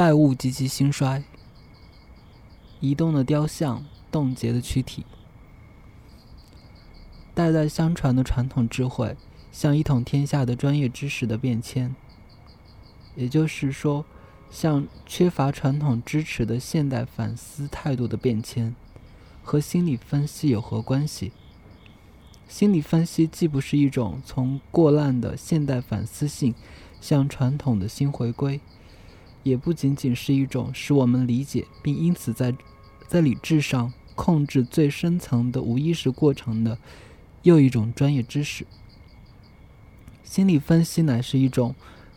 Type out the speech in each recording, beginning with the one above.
败物及其兴衰，移动的雕像，冻结的躯体，代代相传的传统智慧，像一统天下的专业知识的变迁。也就是说，像缺乏传统支持的现代反思态度的变迁，和心理分析有何关系？心理分析既不是一种从过烂的现代反思性向传统的新回归，也不仅仅是一种使我们理解并因此在在理智上控制最深层的无意识过程的又一种专业知识。心理分析乃是一种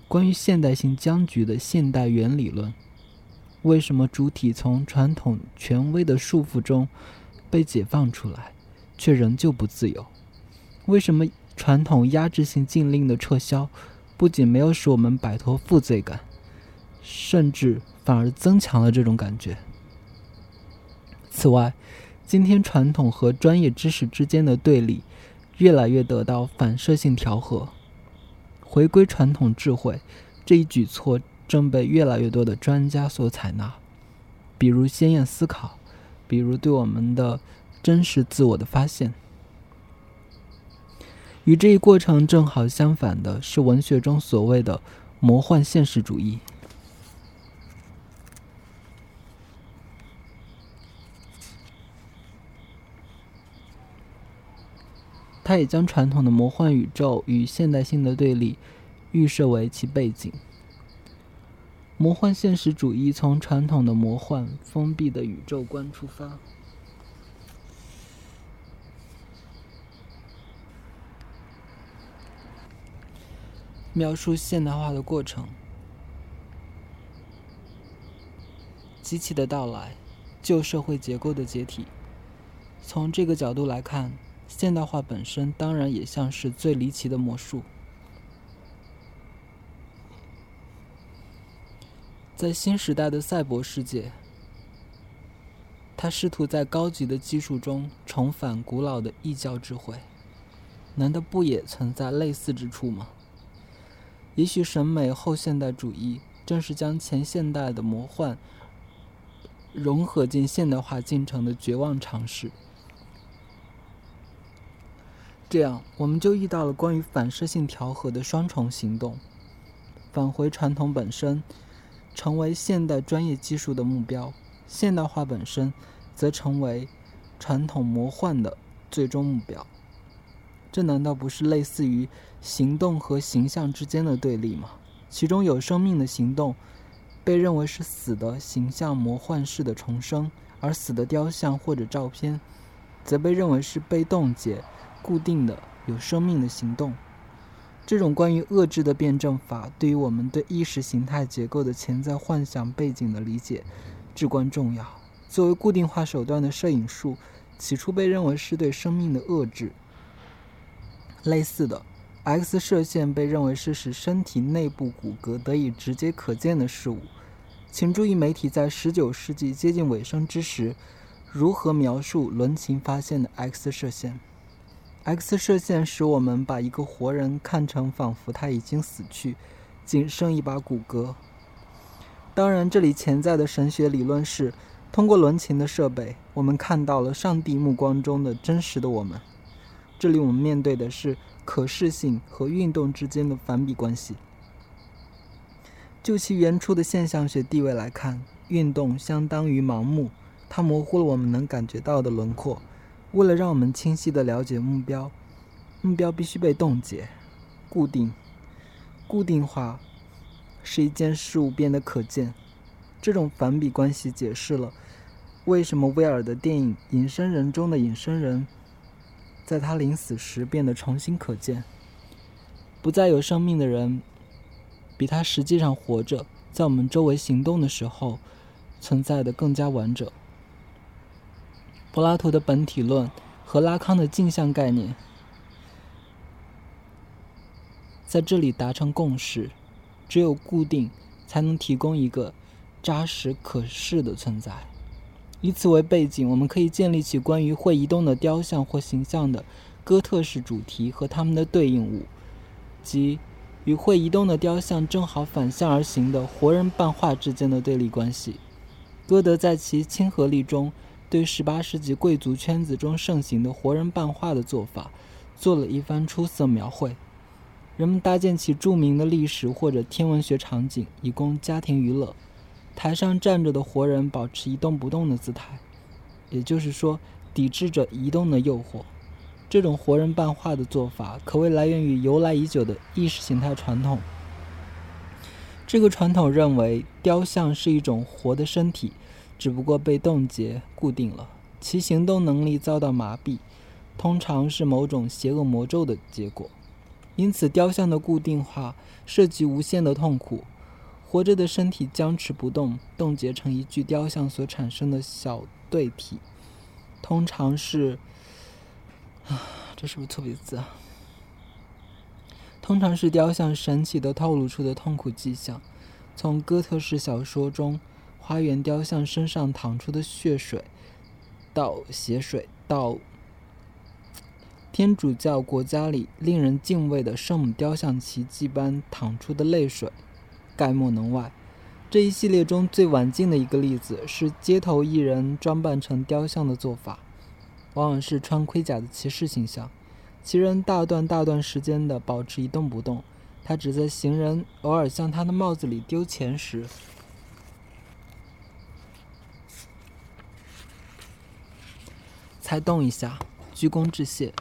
关于现代性僵局的现代原理论。为什么主体从传统权威的束缚中被解放出来，却仍旧不自由？为什么传统压制性禁令的撤销，不仅没有使我们摆脱负罪感，甚至反而增强了这种感觉？此外，今天传统和专业知识之间的对立，越来越得到反射性调和。回归传统智慧这一举措，正被越来越多的专家所采纳，比如鲜艳思考，比如对我们的真实自我的发现。与这一过程正好相反的是，文学中所谓的魔幻现实主义。他也将传统的魔幻宇宙与现代性的对立预设为其背景。魔幻现实主义从传统的魔幻封闭的宇宙观出发。描述现代化的过程，机器的到来，旧社会结构的解体。从这个角度来看，现代化本身当然也像是最离奇的魔术。在新时代的赛博世界，他试图在高级的技术中重返古老的异教智慧，难道不也存在类似之处吗？也许审美后现代主义正是将前现代的魔幻融合进现代化进程的绝望尝试。这样，我们就遇到了关于反射性调和的双重行动：返回传统本身，成为现代专业技术的目标；现代化本身，则成为传统魔幻的最终目标。这难道不是类似于行动和形象之间的对立吗？其中有生命的行动被认为是死的形象魔幻式的重生，而死的雕像或者照片则被认为是被冻结、固定的有生命的行动。这种关于遏制的辩证法，对于我们对意识形态结构的潜在幻想背景的理解至关重要。作为固定化手段的摄影术，起初被认为是对生命的遏制。类似的，X 射线被认为是使身体内部骨骼得以直接可见的事物。请注意，媒体在19世纪接近尾声之时，如何描述伦琴发现的 X 射线。X 射线使我们把一个活人看成仿佛他已经死去，仅剩一把骨骼。当然，这里潜在的神学理论是，通过伦琴的设备，我们看到了上帝目光中的真实的我们。这里我们面对的是可视性和运动之间的反比关系。就其原初的现象学地位来看，运动相当于盲目，它模糊了我们能感觉到的轮廓。为了让我们清晰的了解目标，目标必须被冻结、固定、固定化，使一件事物变得可见。这种反比关系解释了为什么威尔的电影《隐身人》中的隐身人。在他临死时变得重新可见，不再有生命的人，比他实际上活着，在我们周围行动的时候，存在的更加完整。柏拉图的本体论和拉康的镜像概念在这里达成共识：只有固定，才能提供一个扎实可视的存在。以此为背景，我们可以建立起关于会移动的雕像或形象的哥特式主题和它们的对应物，即与会移动的雕像正好反向而行的活人扮画之间的对立关系。歌德在其《亲和力》中对18世纪贵族圈子中盛行的活人扮画的做法做了一番出色描绘。人们搭建起著名的历史或者天文学场景，以供家庭娱乐。台上站着的活人保持一动不动的姿态，也就是说，抵制着移动的诱惑。这种活人扮画的做法，可谓来源于由来已久的意识形态传统。这个传统认为，雕像是一种活的身体，只不过被冻结固定了，其行动能力遭到麻痹，通常是某种邪恶魔咒的结果。因此，雕像的固定化涉及无限的痛苦。活着的身体僵持不动，冻结成一具雕像所产生的小对体，通常是啊，这是不是错别字啊？通常是雕像神奇的透露出的痛苦迹象。从哥特式小说中花园雕像身上淌出的血水，到血水，到天主教国家里令人敬畏的圣母雕像奇迹般淌出的泪水。概莫能外。这一系列中最晚近的一个例子是街头艺人装扮成雕像的做法，往往是穿盔甲的骑士形象。其人大段大段时间的保持一动不动，他只在行人偶尔向他的帽子里丢钱时，才动一下，鞠躬致谢。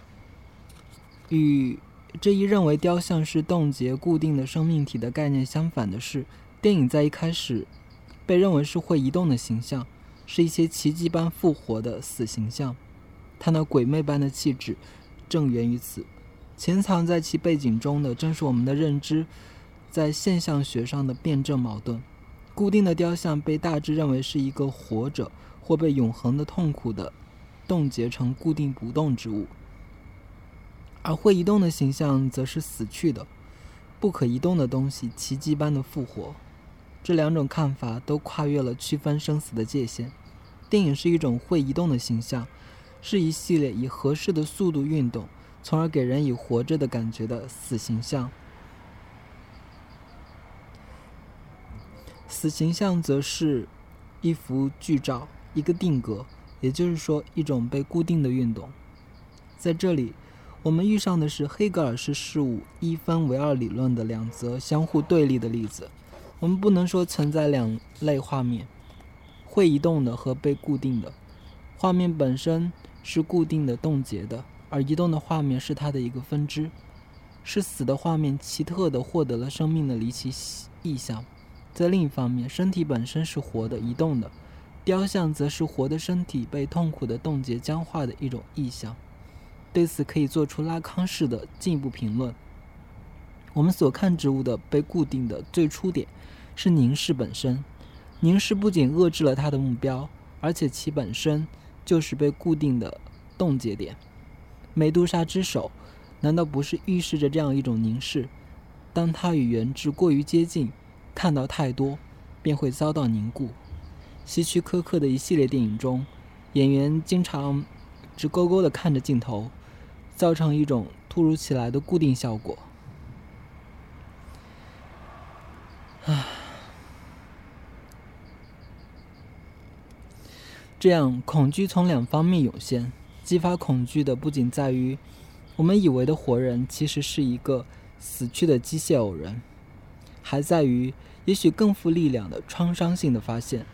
与这一认为雕像是冻结固定的生命体的概念相反的是，电影在一开始被认为是会移动的形象，是一些奇迹般复活的死形象。它那鬼魅般的气质正源于此。潜藏在其背景中的正是我们的认知在现象学上的辩证矛盾。固定的雕像被大致认为是一个活着或被永恒的痛苦的冻结成固定不动之物。而会移动的形象则是死去的、不可移动的东西，奇迹般的复活。这两种看法都跨越了区分生死的界限。电影是一种会移动的形象，是一系列以合适的速度运动，从而给人以活着的感觉的死形象。死形象则是一幅剧照，一个定格，也就是说，一种被固定的运动。在这里。我们遇上的是黑格尔式事物一分为二理论的两则相互对立的例子。我们不能说存在两类画面：会移动的和被固定的。画面本身是固定的、冻结的，而移动的画面是它的一个分支，是死的画面奇特的获得了生命的离奇意象。在另一方面，身体本身是活的、移动的，雕像则是活的身体被痛苦的冻结、僵化的一种意象。对此可以做出拉康式的进一步评论。我们所看之物的被固定的最初点是凝视本身，凝视不仅遏制了它的目标，而且其本身就是被固定的冻结点。美杜莎之手难道不是预示着这样一种凝视？当它与原质过于接近，看到太多，便会遭到凝固。希区柯克的一系列电影中，演员经常直勾勾地看着镜头。造成一种突如其来的固定效果。唉，这样恐惧从两方面涌现。激发恐惧的不仅在于我们以为的活人其实是一个死去的机械偶人，还在于也许更富力量的创伤性的发现：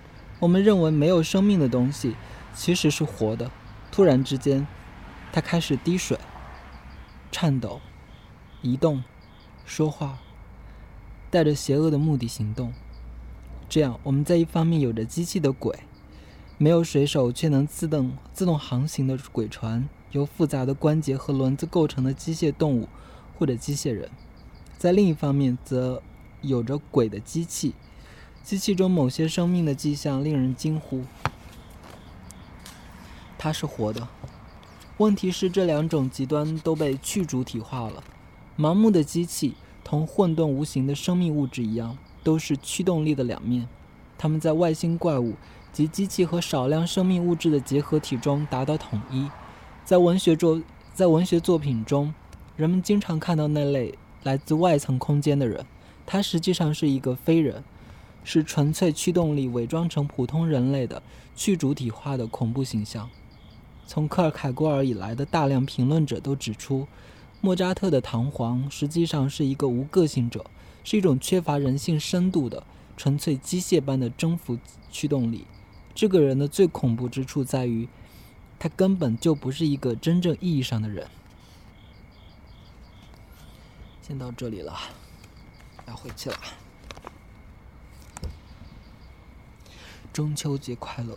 我们认为没有生命的东西其实是活的。突然之间，它开始滴水。颤抖、移动、说话，带着邪恶的目的行动。这样，我们在一方面有着机器的鬼，没有水手却能自动自动航行的鬼船，由复杂的关节和轮子构成的机械动物或者机械人；在另一方面，则有着鬼的机器，机器中某些生命的迹象令人惊呼，它是活的。问题是，这两种极端都被去主体化了。盲目的机器同混沌无形的生命物质一样，都是驱动力的两面。它们在外星怪物及机器和少量生命物质的结合体中达到统一。在文学作在文学作品中，人们经常看到那类来自外层空间的人，他实际上是一个非人，是纯粹驱动力伪装成普通人类的去主体化的恐怖形象。从科尔凯郭尔以来的大量评论者都指出，莫扎特的唐璜实际上是一个无个性者，是一种缺乏人性深度的纯粹机械般的征服驱动力。这个人的最恐怖之处在于，他根本就不是一个真正意义上的人。先到这里了，要回去了。中秋节快乐！